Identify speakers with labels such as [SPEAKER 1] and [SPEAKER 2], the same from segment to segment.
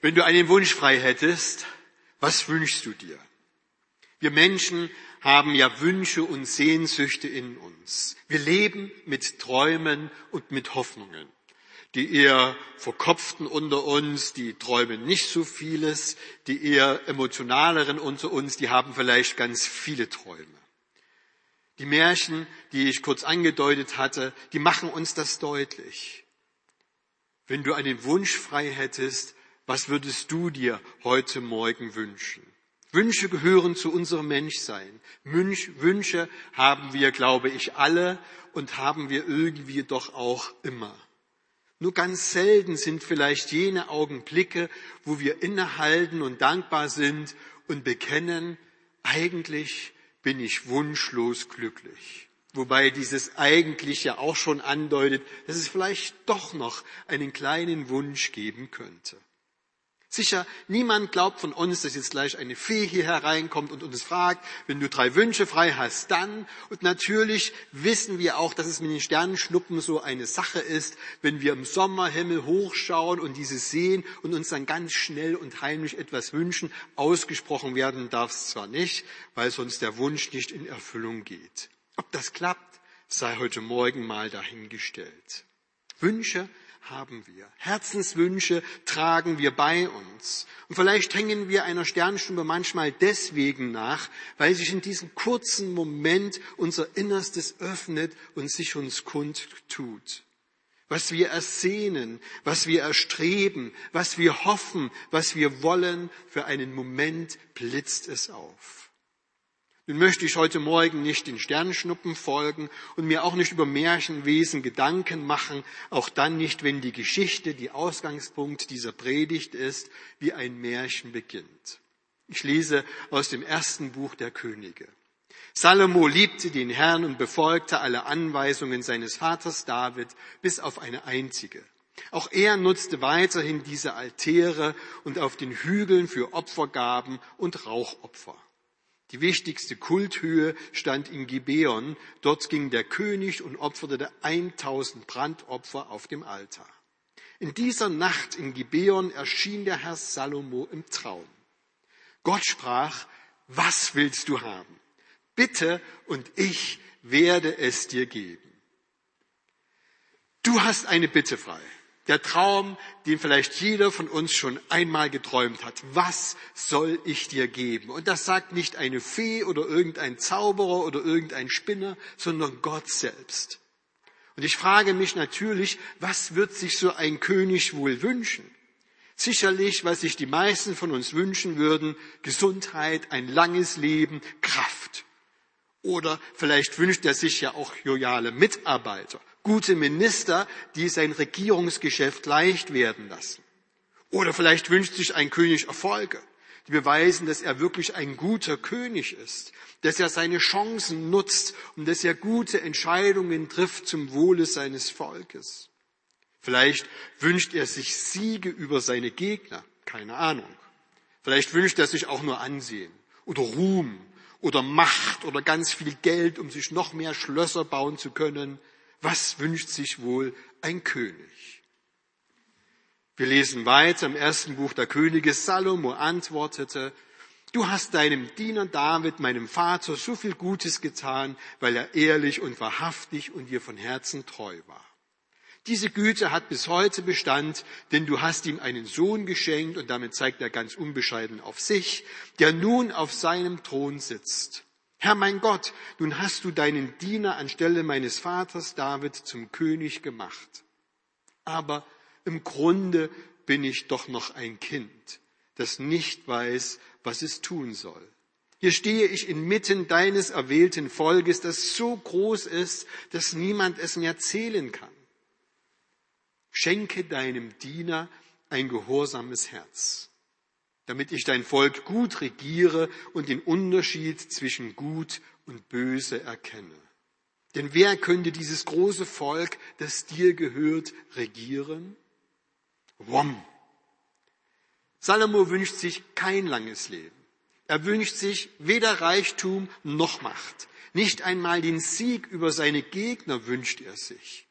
[SPEAKER 1] Wenn du einen Wunsch frei hättest, was wünschst du dir? Wir Menschen haben ja Wünsche und Sehnsüchte in uns. Wir leben mit Träumen und mit Hoffnungen. Die eher verkopften unter uns, die träumen nicht so vieles. Die eher emotionaleren unter uns, die haben vielleicht ganz viele Träume. Die Märchen, die ich kurz angedeutet hatte, die machen uns das deutlich. Wenn du einen Wunsch frei hättest, was würdest du dir heute Morgen wünschen? Wünsche gehören zu unserem Menschsein. Wünsche haben wir, glaube ich, alle und haben wir irgendwie doch auch immer. Nur ganz selten sind vielleicht jene Augenblicke, wo wir innehalten und dankbar sind und bekennen, eigentlich bin ich wunschlos glücklich. Wobei dieses eigentlich ja auch schon andeutet, dass es vielleicht doch noch einen kleinen Wunsch geben könnte. Sicher, niemand glaubt von uns, dass jetzt gleich eine Fee hier hereinkommt und uns fragt, wenn du drei Wünsche frei hast, dann. Und natürlich wissen wir auch, dass es mit den Sternenschnuppen so eine Sache ist, wenn wir im Sommerhimmel hochschauen und dieses sehen und uns dann ganz schnell und heimlich etwas wünschen. Ausgesprochen werden darf es zwar nicht, weil sonst der Wunsch nicht in Erfüllung geht. Ob das klappt, sei heute Morgen mal dahingestellt. Wünsche haben wir. Herzenswünsche tragen wir bei uns. Und vielleicht hängen wir einer Sternstunde manchmal deswegen nach, weil sich in diesem kurzen Moment unser Innerstes öffnet und sich uns kundtut. Was wir ersehnen, was wir erstreben, was wir hoffen, was wir wollen, für einen Moment blitzt es auf. Nun möchte ich heute Morgen nicht den Sternschnuppen folgen und mir auch nicht über Märchenwesen Gedanken machen, auch dann nicht, wenn die Geschichte, die Ausgangspunkt dieser Predigt ist, wie ein Märchen beginnt. Ich lese aus dem ersten Buch der Könige. Salomo liebte den Herrn und befolgte alle Anweisungen seines Vaters David bis auf eine einzige. Auch er nutzte weiterhin diese Altäre und auf den Hügeln für Opfergaben und Rauchopfer. Die wichtigste Kulthöhe stand in Gibeon. Dort ging der König und opferte 1000 Brandopfer auf dem Altar. In dieser Nacht in Gibeon erschien der Herr Salomo im Traum. Gott sprach, was willst du haben? Bitte und ich werde es dir geben. Du hast eine Bitte frei. Der Traum, den vielleicht jeder von uns schon einmal geträumt hat. Was soll ich dir geben? Und das sagt nicht eine Fee oder irgendein Zauberer oder irgendein Spinner, sondern Gott selbst. Und ich frage mich natürlich, was wird sich so ein König wohl wünschen? Sicherlich, was sich die meisten von uns wünschen würden, Gesundheit, ein langes Leben, Kraft. Oder vielleicht wünscht er sich ja auch loyale Mitarbeiter gute Minister, die sein Regierungsgeschäft leicht werden lassen. Oder vielleicht wünscht sich ein König Erfolge, die beweisen, dass er wirklich ein guter König ist, dass er seine Chancen nutzt und dass er gute Entscheidungen trifft zum Wohle seines Volkes. Vielleicht wünscht er sich Siege über seine Gegner, keine Ahnung. Vielleicht wünscht er sich auch nur Ansehen oder Ruhm oder Macht oder ganz viel Geld, um sich noch mehr Schlösser bauen zu können. Was wünscht sich wohl ein König? Wir lesen weiter im ersten Buch der Könige. Salomo antwortete, Du hast deinem Diener David, meinem Vater, so viel Gutes getan, weil er ehrlich und wahrhaftig und dir von Herzen treu war. Diese Güte hat bis heute Bestand, denn du hast ihm einen Sohn geschenkt und damit zeigt er ganz unbescheiden auf sich, der nun auf seinem Thron sitzt. Herr mein Gott, nun hast du deinen Diener anstelle meines Vaters David zum König gemacht. Aber im Grunde bin ich doch noch ein Kind, das nicht weiß, was es tun soll. Hier stehe ich inmitten deines erwählten Volkes, das so groß ist, dass niemand es mir zählen kann. Schenke deinem Diener ein gehorsames Herz damit ich dein Volk gut regiere und den Unterschied zwischen gut und böse erkenne. Denn wer könnte dieses große Volk, das dir gehört, regieren? Wom. Salomo wünscht sich kein langes Leben. Er wünscht sich weder Reichtum noch Macht. Nicht einmal den Sieg über seine Gegner wünscht er sich.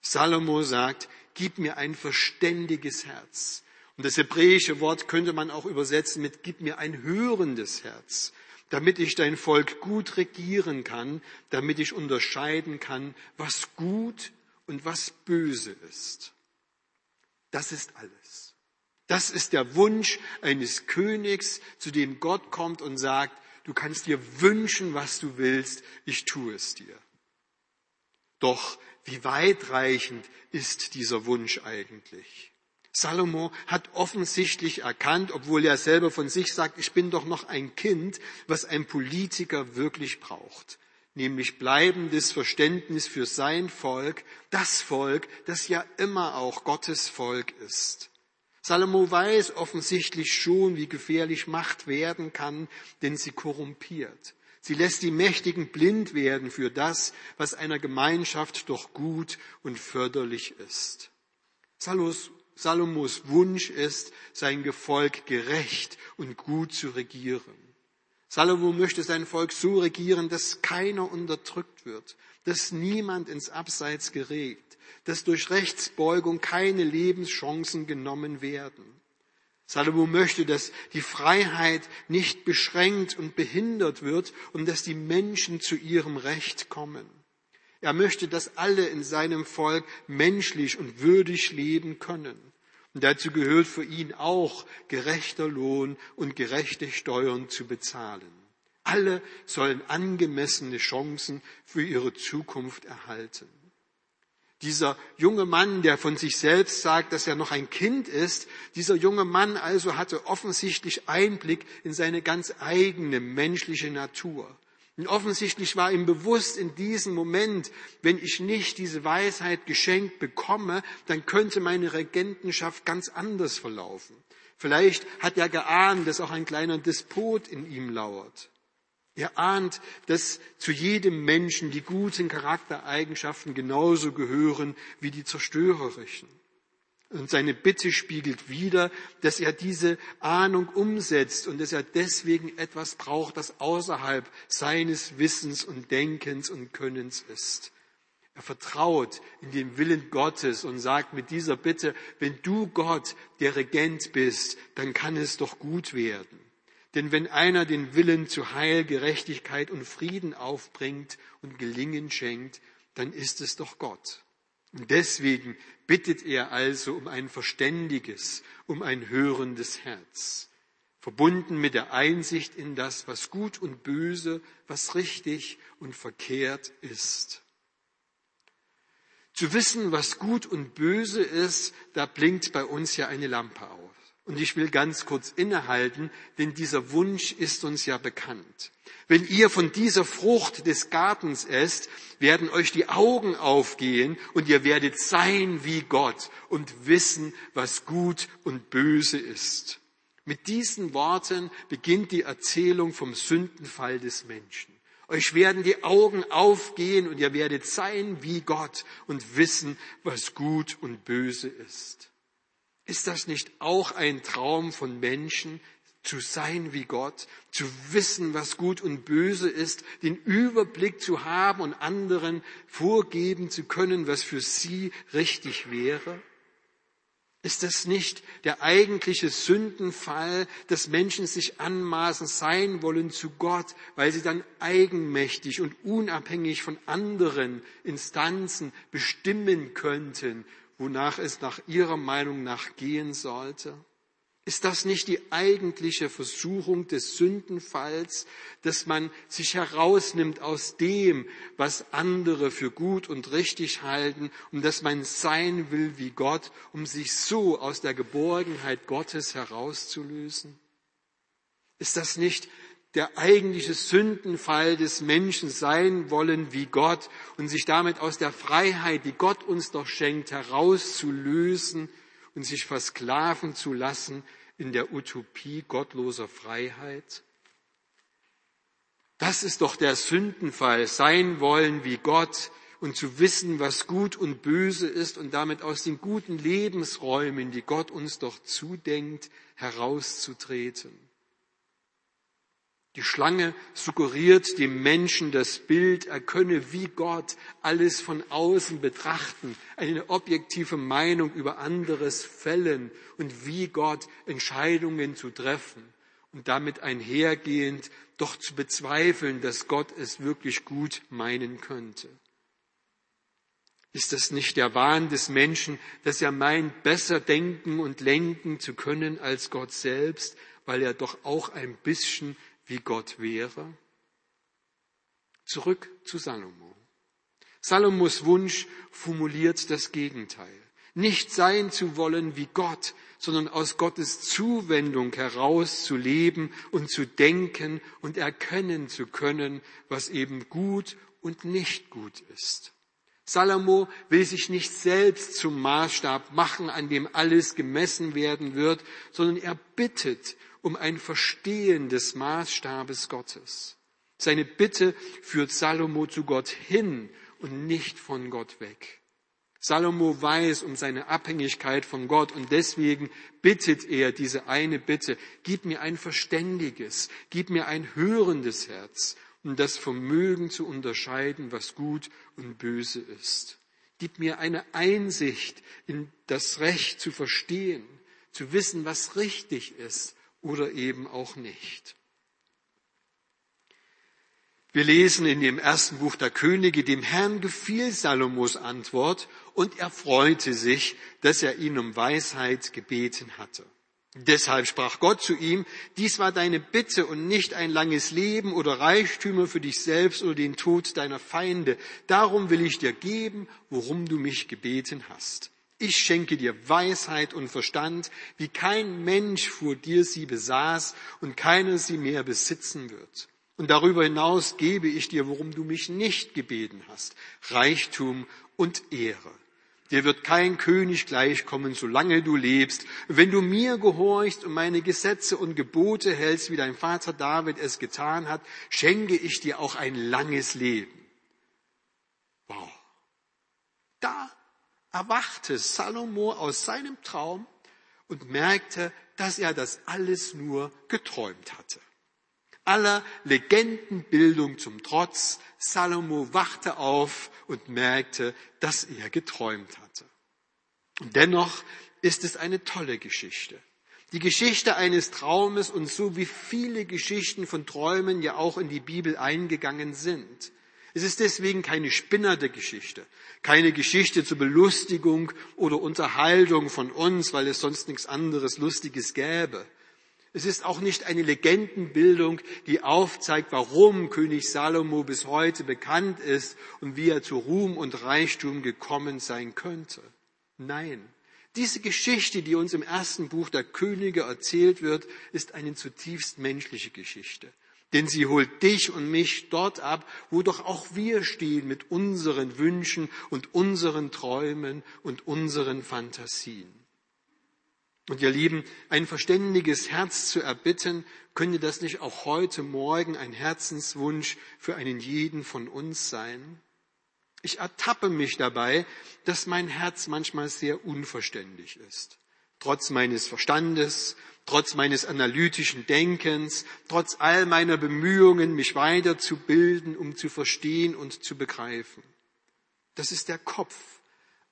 [SPEAKER 1] Salomo sagt, gib mir ein verständiges Herz Und das hebräische Wort könnte man auch übersetzen mit Gib mir ein hörendes Herz, damit ich dein Volk gut regieren kann, damit ich unterscheiden kann, was gut und was böse ist. Das ist alles. Das ist der Wunsch eines Königs, zu dem Gott kommt und sagt, du kannst dir wünschen, was du willst, ich tue es dir. Doch wie weitreichend ist dieser Wunsch eigentlich? Salomo hat offensichtlich erkannt, obwohl er selber von sich sagt, ich bin doch noch ein Kind, was ein Politiker wirklich braucht, nämlich bleibendes Verständnis für sein Volk, das Volk, das ja immer auch Gottes Volk ist. Salomo weiß offensichtlich schon, wie gefährlich Macht werden kann, denn sie korrumpiert. Sie lässt die Mächtigen blind werden für das, was einer Gemeinschaft doch gut und förderlich ist. Salus Salomos Wunsch ist, sein Gefolg gerecht und gut zu regieren. Salomo möchte sein Volk so regieren, dass keiner unterdrückt wird, dass niemand ins Abseits gerät, dass durch Rechtsbeugung keine Lebenschancen genommen werden. Salomo möchte, dass die Freiheit nicht beschränkt und behindert wird und dass die Menschen zu ihrem Recht kommen. Er möchte, dass alle in seinem Volk menschlich und würdig leben können. Und dazu gehört für ihn auch gerechter Lohn und gerechte Steuern zu bezahlen. Alle sollen angemessene Chancen für ihre Zukunft erhalten. Dieser junge Mann, der von sich selbst sagt, dass er noch ein Kind ist, dieser junge Mann also hatte offensichtlich Einblick in seine ganz eigene menschliche Natur. Und offensichtlich war ihm bewusst in diesem Moment, wenn ich nicht diese Weisheit geschenkt bekomme, dann könnte meine Regentenschaft ganz anders verlaufen. Vielleicht hat er geahnt, dass auch ein kleiner Despot in ihm lauert. Er ahnt, dass zu jedem Menschen die guten Charaktereigenschaften genauso gehören wie die zerstörerischen. Und seine Bitte spiegelt wider, dass er diese Ahnung umsetzt und dass er deswegen etwas braucht, das außerhalb seines Wissens und Denkens und Könnens ist. Er vertraut in den Willen Gottes und sagt mit dieser Bitte, wenn du Gott der Regent bist, dann kann es doch gut werden. Denn wenn einer den Willen zu Heil, Gerechtigkeit und Frieden aufbringt und Gelingen schenkt, dann ist es doch Gott. Und deswegen bittet er also um ein verständiges, um ein hörendes Herz, verbunden mit der Einsicht in das, was gut und böse, was richtig und verkehrt ist. Zu wissen, was gut und böse ist, da blinkt bei uns ja eine Lampe auf. Und ich will ganz kurz innehalten, denn dieser Wunsch ist uns ja bekannt. Wenn ihr von dieser Frucht des Gartens esst, werden euch die Augen aufgehen und ihr werdet sein wie Gott und wissen, was gut und böse ist. Mit diesen Worten beginnt die Erzählung vom Sündenfall des Menschen. Euch werden die Augen aufgehen und ihr werdet sein wie Gott und wissen, was gut und böse ist. Ist das nicht auch ein Traum von Menschen, zu sein wie Gott, zu wissen, was gut und böse ist, den Überblick zu haben und anderen vorgeben zu können, was für sie richtig wäre? Ist das nicht der eigentliche Sündenfall, dass Menschen sich anmaßen sein wollen zu Gott, weil sie dann eigenmächtig und unabhängig von anderen Instanzen bestimmen könnten, wonach es nach ihrer Meinung nach gehen sollte? Ist das nicht die eigentliche Versuchung des Sündenfalls, dass man sich herausnimmt aus dem, was andere für gut und richtig halten und dass man sein will wie Gott, um sich so aus der Geborgenheit Gottes herauszulösen? Ist das nicht der eigentliche Sündenfall des Menschen sein wollen wie Gott und sich damit aus der Freiheit, die Gott uns doch schenkt, herauszulösen und sich versklaven zu lassen in der Utopie gottloser Freiheit? Das ist doch der Sündenfall, sein wollen wie Gott und zu wissen, was gut und böse ist und damit aus den guten Lebensräumen, die Gott uns doch zudenkt, herauszutreten. Die Schlange suggeriert dem Menschen das Bild, er könne wie Gott alles von außen betrachten, eine objektive Meinung über anderes fällen und wie Gott Entscheidungen zu treffen und damit einhergehend doch zu bezweifeln, dass Gott es wirklich gut meinen könnte. Ist das nicht der Wahn des Menschen, dass er meint, besser denken und lenken zu können als Gott selbst, weil er doch auch ein bisschen wie Gott wäre? Zurück zu Salomo. Salomos Wunsch formuliert das Gegenteil. Nicht sein zu wollen wie Gott, sondern aus Gottes Zuwendung heraus zu leben und zu denken und erkennen zu können, was eben gut und nicht gut ist. Salomo will sich nicht selbst zum Maßstab machen, an dem alles gemessen werden wird, sondern er bittet um ein Verstehen des Maßstabes Gottes. Seine Bitte führt Salomo zu Gott hin und nicht von Gott weg. Salomo weiß um seine Abhängigkeit von Gott und deswegen bittet er diese eine Bitte, gib mir ein verständiges, gib mir ein hörendes Herz, um das Vermögen zu unterscheiden, was gut und böse ist. Gib mir eine Einsicht in das Recht zu verstehen, zu wissen, was richtig ist oder eben auch nicht. Wir lesen in dem ersten Buch der Könige, dem Herrn gefiel Salomos Antwort und er freute sich, dass er ihn um Weisheit gebeten hatte. Deshalb sprach Gott zu ihm, dies war deine Bitte und nicht ein langes Leben oder Reichtümer für dich selbst oder den Tod deiner Feinde. Darum will ich dir geben, worum du mich gebeten hast. Ich schenke dir Weisheit und Verstand, wie kein Mensch vor dir sie besaß und keiner sie mehr besitzen wird. Und darüber hinaus gebe ich dir, worum du mich nicht gebeten hast, Reichtum und Ehre. Dir wird kein König gleichkommen, solange du lebst. Wenn du mir gehorchst und meine Gesetze und Gebote hältst, wie dein Vater David es getan hat, schenke ich dir auch ein langes Leben. Wow. Da erwachte Salomo aus seinem Traum und merkte, dass er das alles nur geträumt hatte. Aller Legendenbildung zum Trotz, Salomo wachte auf und merkte, dass er geträumt hatte. Und dennoch ist es eine tolle Geschichte. Die Geschichte eines Traumes und so wie viele Geschichten von Träumen ja auch in die Bibel eingegangen sind. Es ist deswegen keine spinnerte Geschichte, keine Geschichte zur Belustigung oder Unterhaltung von uns, weil es sonst nichts anderes Lustiges gäbe. Es ist auch nicht eine Legendenbildung, die aufzeigt, warum König Salomo bis heute bekannt ist und wie er zu Ruhm und Reichtum gekommen sein könnte. Nein, diese Geschichte, die uns im ersten Buch der Könige erzählt wird, ist eine zutiefst menschliche Geschichte. Denn sie holt dich und mich dort ab, wo doch auch wir stehen mit unseren Wünschen und unseren Träumen und unseren Fantasien. Und ihr Lieben, ein verständiges Herz zu erbitten, könnte das nicht auch heute Morgen ein Herzenswunsch für einen jeden von uns sein? Ich ertappe mich dabei, dass mein Herz manchmal sehr unverständlich ist. Trotz meines Verstandes, trotz meines analytischen Denkens, trotz all meiner Bemühungen, mich weiterzubilden, um zu verstehen und zu begreifen. Das ist der Kopf,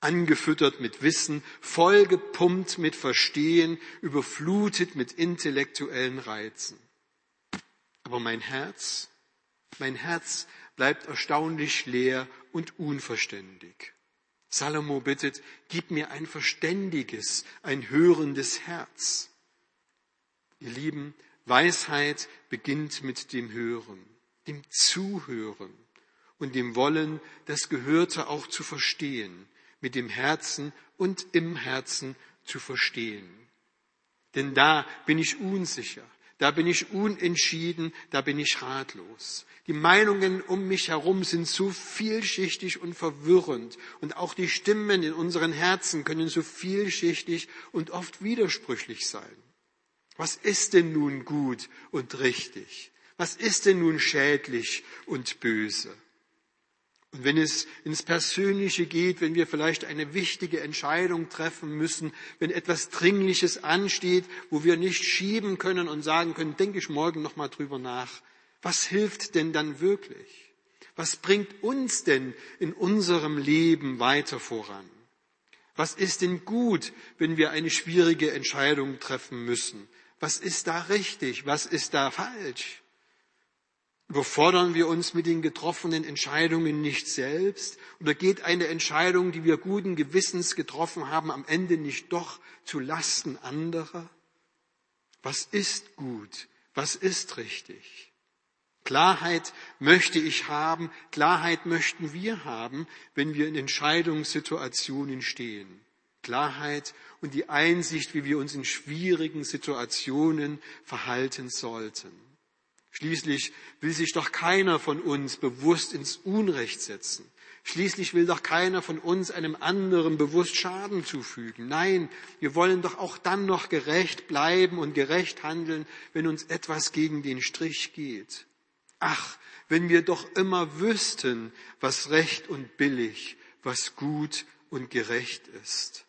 [SPEAKER 1] angefüttert mit Wissen, vollgepumpt mit Verstehen, überflutet mit intellektuellen Reizen. Aber mein Herz, mein Herz bleibt erstaunlich leer und unverständig. Salomo bittet, gib mir ein verständiges, ein hörendes Herz. Ihr Lieben, Weisheit beginnt mit dem Hören, dem Zuhören und dem Wollen, das Gehörte auch zu verstehen, mit dem Herzen und im Herzen zu verstehen. Denn da bin ich unsicher, da bin ich unentschieden, da bin ich ratlos. Die Meinungen um mich herum sind so vielschichtig und verwirrend und auch die Stimmen in unseren Herzen können so vielschichtig und oft widersprüchlich sein. Was ist denn nun gut und richtig? Was ist denn nun schädlich und böse? Und wenn es ins Persönliche geht, wenn wir vielleicht eine wichtige Entscheidung treffen müssen, wenn etwas Dringliches ansteht, wo wir nicht schieben können und sagen können, denke ich morgen nochmal drüber nach, Was hilft denn dann wirklich? Was bringt uns denn in unserem Leben weiter voran? Was ist denn gut, wenn wir eine schwierige Entscheidung treffen müssen? Was ist da richtig? Was ist da falsch? Überfordern wir uns mit den getroffenen Entscheidungen nicht selbst? Oder geht eine Entscheidung, die wir guten Gewissens getroffen haben, am Ende nicht doch zu Lasten anderer? Was ist gut? Was ist richtig? Klarheit möchte ich haben, Klarheit möchten wir haben, wenn wir in Entscheidungssituationen stehen. Klarheit und die Einsicht, wie wir uns in schwierigen Situationen verhalten sollten. Schließlich will sich doch keiner von uns bewusst ins Unrecht setzen. Schließlich will doch keiner von uns einem anderen bewusst Schaden zufügen. Nein, wir wollen doch auch dann noch gerecht bleiben und gerecht handeln, wenn uns etwas gegen den Strich geht. Ach, wenn wir doch immer wüssten, was recht und billig, was gut und gerecht ist.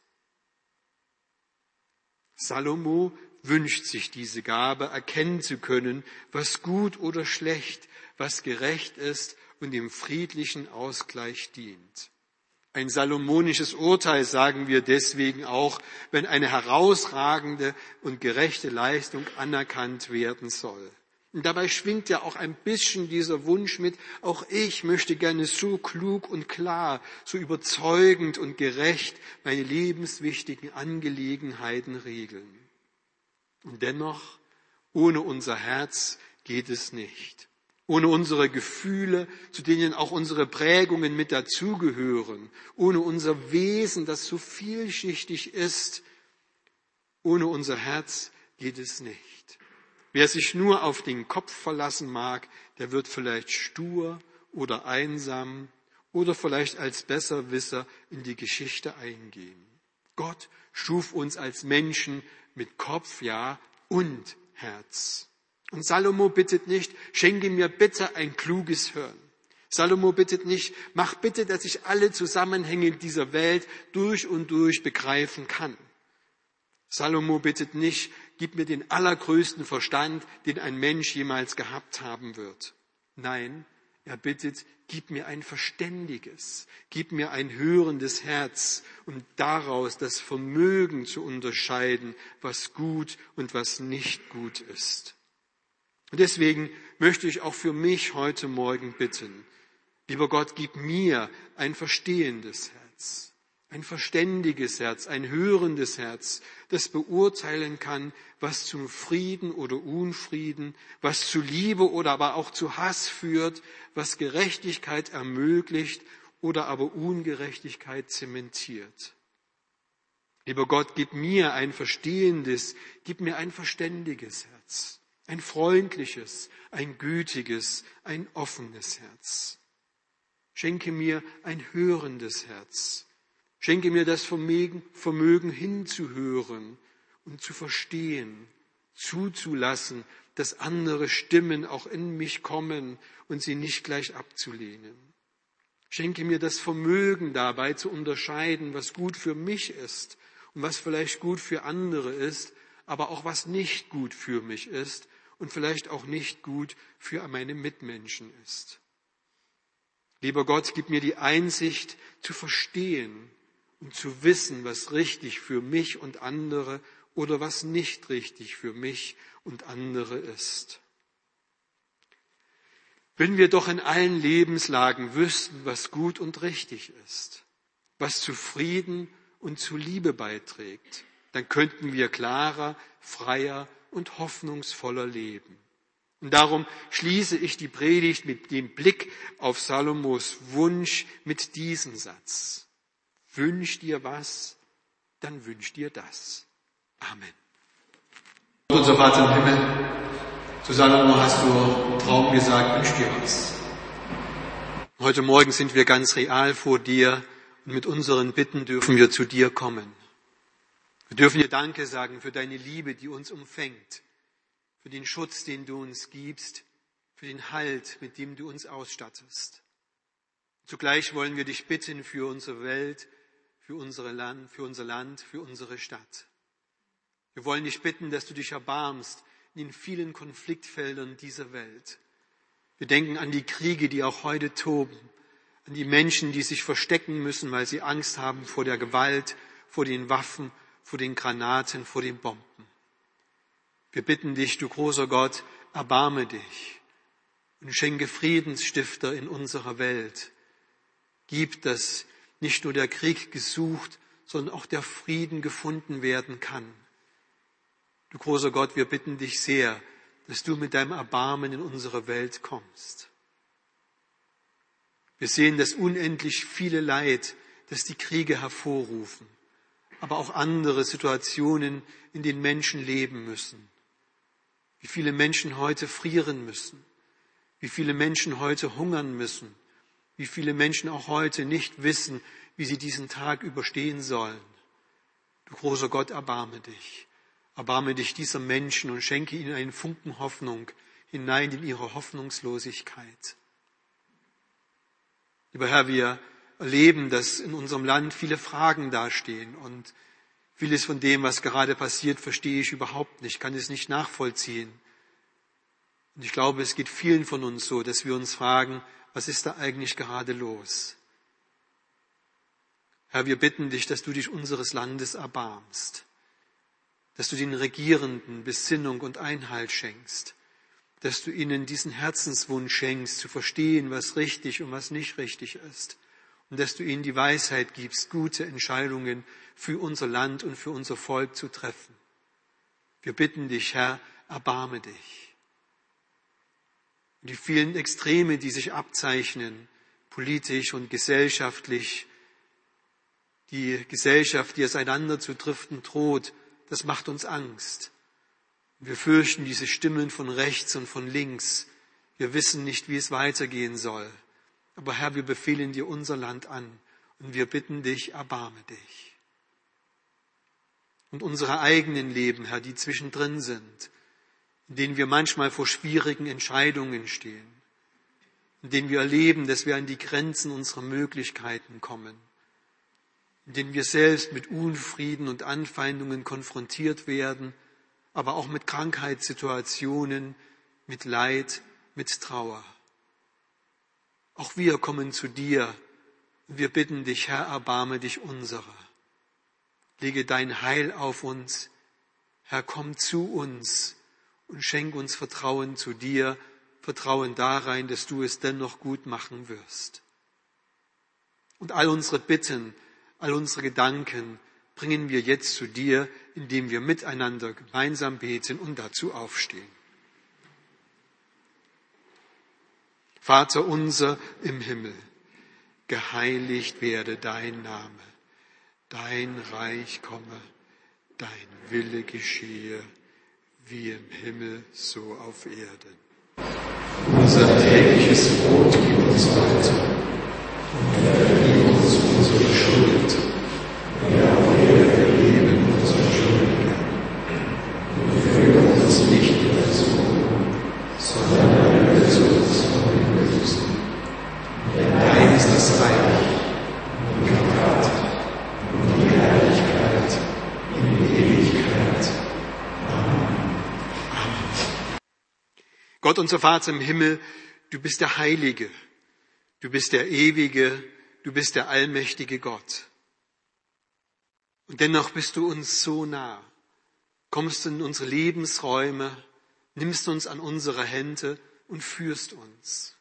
[SPEAKER 1] Salomo wünscht sich diese Gabe, erkennen zu können, was gut oder schlecht, was gerecht ist und dem friedlichen Ausgleich dient. Ein salomonisches Urteil sagen wir deswegen auch, wenn eine herausragende und gerechte Leistung anerkannt werden soll. Und dabei schwingt ja auch ein bisschen dieser Wunsch mit, auch ich möchte gerne so klug und klar, so überzeugend und gerecht meine lebenswichtigen Angelegenheiten regeln. Und dennoch, ohne unser Herz geht es nicht. Ohne unsere Gefühle, zu denen auch unsere Prägungen mit dazugehören, ohne unser Wesen, das so vielschichtig ist, ohne unser Herz geht es nicht. Wer sich nur auf den Kopf verlassen mag, der wird vielleicht stur oder einsam oder vielleicht als Besserwisser in die Geschichte eingehen. Gott schuf uns als Menschen mit Kopf, ja, und Herz. Und Salomo bittet nicht, schenke mir bitte ein kluges Hören. Salomo bittet nicht, mach bitte, dass ich alle Zusammenhänge dieser Welt durch und durch begreifen kann. Salomo bittet nicht, gib mir den allergrößten Verstand, den ein Mensch jemals gehabt haben wird. Nein, er bittet, gib mir ein verständiges, gib mir ein hörendes Herz und daraus das Vermögen zu unterscheiden, was gut und was nicht gut ist. Und deswegen möchte ich auch für mich heute Morgen bitten, lieber Gott, gib mir ein verstehendes Herz ein verständiges Herz, ein hörendes Herz, das beurteilen kann, was zum Frieden oder Unfrieden, was zu Liebe oder aber auch zu Hass führt, was Gerechtigkeit ermöglicht oder aber Ungerechtigkeit zementiert. Lieber Gott, gib mir ein verstehendes, gib mir ein verständiges Herz, ein freundliches, ein gütiges, ein offenes Herz. Schenke mir ein hörendes Herz, Schenke mir das Vermögen, hinzuhören und zu verstehen, zuzulassen, dass andere Stimmen auch in mich kommen und sie nicht gleich abzulehnen. Schenke mir das Vermögen dabei zu unterscheiden, was gut für mich ist und was vielleicht gut für andere ist, aber auch was nicht gut für mich ist und vielleicht auch nicht gut für meine Mitmenschen ist. Lieber Gott, gib mir die Einsicht zu verstehen, um zu wissen, was richtig für mich und andere oder was nicht richtig für mich und andere ist. Wenn wir doch in allen Lebenslagen wüssten, was gut und richtig ist, was zu Frieden und zu Liebe beiträgt, dann könnten wir klarer, freier und hoffnungsvoller leben. Und darum schließe ich die Predigt mit dem Blick auf Salomos Wunsch mit diesem Satz. Wünsch dir was, dann wünsch dir das. Amen.
[SPEAKER 2] Unser Vater im Himmel, zu Salomo hast du Traum gesagt, wünsch dir was.
[SPEAKER 1] Heute Morgen sind wir ganz real vor dir und mit unseren Bitten dürfen wir zu dir kommen. Wir dürfen dir Danke sagen für deine Liebe, die uns umfängt, für den Schutz, den du uns gibst, für den Halt, mit dem du uns ausstattest. Zugleich wollen wir dich bitten für unsere Welt, für, unsere Land, für unser Land, für unsere Stadt. Wir wollen dich bitten, dass du dich erbarmst in den vielen Konfliktfeldern dieser Welt. Wir denken an die Kriege, die auch heute toben, an die Menschen, die sich verstecken müssen, weil sie Angst haben vor der Gewalt, vor den Waffen, vor den Granaten, vor den Bomben. Wir bitten dich, du großer Gott, erbarme dich und schenke Friedensstifter in unserer Welt. Gib, dass nicht nur der Krieg gesucht, sondern auch der Frieden gefunden werden kann. Du großer Gott, wir bitten dich sehr, dass du mit deinem Erbarmen in unsere Welt kommst. Wir sehen das unendlich viele Leid, das die Kriege hervorrufen, aber auch andere Situationen, in denen Menschen leben müssen. Wie viele Menschen heute frieren müssen, wie viele Menschen heute hungern müssen, wie viele Menschen auch heute nicht wissen, wie sie diesen Tag überstehen sollen. Du großer Gott, erbarme dich. Erbarme dich dieser Menschen und schenke ihnen einen Funken Hoffnung hinein in ihre Hoffnungslosigkeit. Lieber Herr, wir erleben, dass in unserem Land viele Fragen dastehen und vieles von dem, was gerade passiert, verstehe ich überhaupt nicht, kann es nicht nachvollziehen. Und ich glaube, es geht vielen von uns so, dass wir uns fragen, was ist da eigentlich gerade los? Herr, wir bitten dich, dass du dich unseres Landes erbarmst dass du den Regierenden Besinnung und Einhalt schenkst, dass du ihnen diesen Herzenswunsch schenkst, zu verstehen, was richtig und was nicht richtig ist, und dass du ihnen die Weisheit gibst, gute Entscheidungen für unser Land und für unser Volk zu treffen. Wir bitten dich, Herr, erbarme dich. Und die vielen Extreme, die sich abzeichnen, politisch und gesellschaftlich, die Gesellschaft, die auseinander zu driften droht, das macht uns Angst. Wir fürchten diese Stimmen von rechts und von links. Wir wissen nicht, wie es weitergehen soll. Aber Herr, wir befehlen dir unser Land an und wir bitten dich, erbarme dich. Und unsere eigenen Leben, Herr, die zwischendrin sind, in denen wir manchmal vor schwierigen Entscheidungen stehen, in denen wir erleben, dass wir an die Grenzen unserer Möglichkeiten kommen in denen wir selbst mit Unfrieden und Anfeindungen konfrontiert werden, aber auch mit Krankheitssituationen, mit Leid, mit Trauer. Auch wir kommen zu dir und wir bitten dich, Herr, erbarme dich unserer. Lege dein Heil auf uns. Herr, komm zu uns und schenk uns Vertrauen zu dir, Vertrauen darein, dass du es dennoch gut machen wirst. Und all unsere Bitten, All unsere Gedanken bringen wir jetzt zu dir, indem wir miteinander gemeinsam beten und dazu aufstehen. Vater unser im Himmel, geheiligt werde dein Name, dein Reich komme, dein Wille geschehe, wie im Himmel so auf Erden.
[SPEAKER 2] Unser tägliches Brot gib uns heute und unsere Schuld, ja, wir vergeben unsere Schuldigen. Und führe uns nicht in Versuchung, sondern erlöse uns von dem Bösen. Denn dein ist das Reich und die Kraft und die Herrlichkeit in Ewigkeit. Amen.
[SPEAKER 1] Gott, unser Vater im Himmel, du bist der Heilige, du bist der Ewige, Du bist der allmächtige Gott. Und dennoch bist du uns so nah. Kommst in unsere Lebensräume, nimmst uns an unsere Hände und führst uns.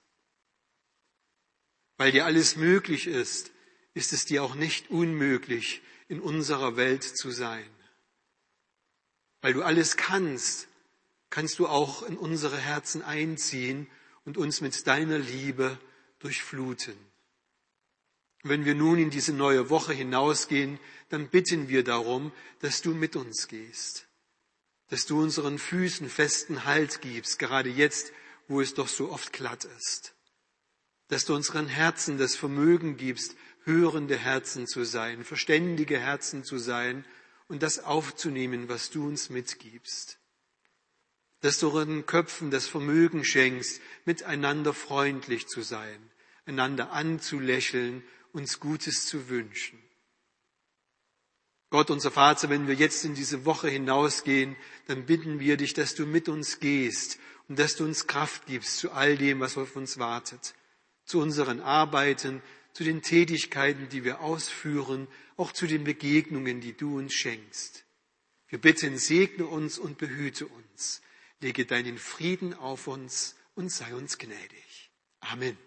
[SPEAKER 1] Weil dir alles möglich ist, ist es dir auch nicht unmöglich, in unserer Welt zu sein. Weil du alles kannst, kannst du auch in unsere Herzen einziehen und uns mit deiner Liebe durchfluten. Wenn wir nun in diese neue Woche hinausgehen, dann bitten wir darum, dass du mit uns gehst, dass du unseren Füßen festen Halt gibst, gerade jetzt, wo es doch so oft glatt ist, dass du unseren Herzen das Vermögen gibst, hörende Herzen zu sein, verständige Herzen zu sein und das aufzunehmen, was du uns mitgibst dass du den Köpfen das Vermögen schenkst, miteinander freundlich zu sein, einander anzulächeln, uns Gutes zu wünschen. Gott, unser Vater, wenn wir jetzt in diese Woche hinausgehen, dann bitten wir dich, dass du mit uns gehst und dass du uns Kraft gibst zu all dem, was auf uns wartet, zu unseren Arbeiten, zu den Tätigkeiten, die wir ausführen, auch zu den Begegnungen, die du uns schenkst. Wir bitten, segne uns und behüte uns. Lege deinen Frieden auf uns und sei uns gnädig. Amen.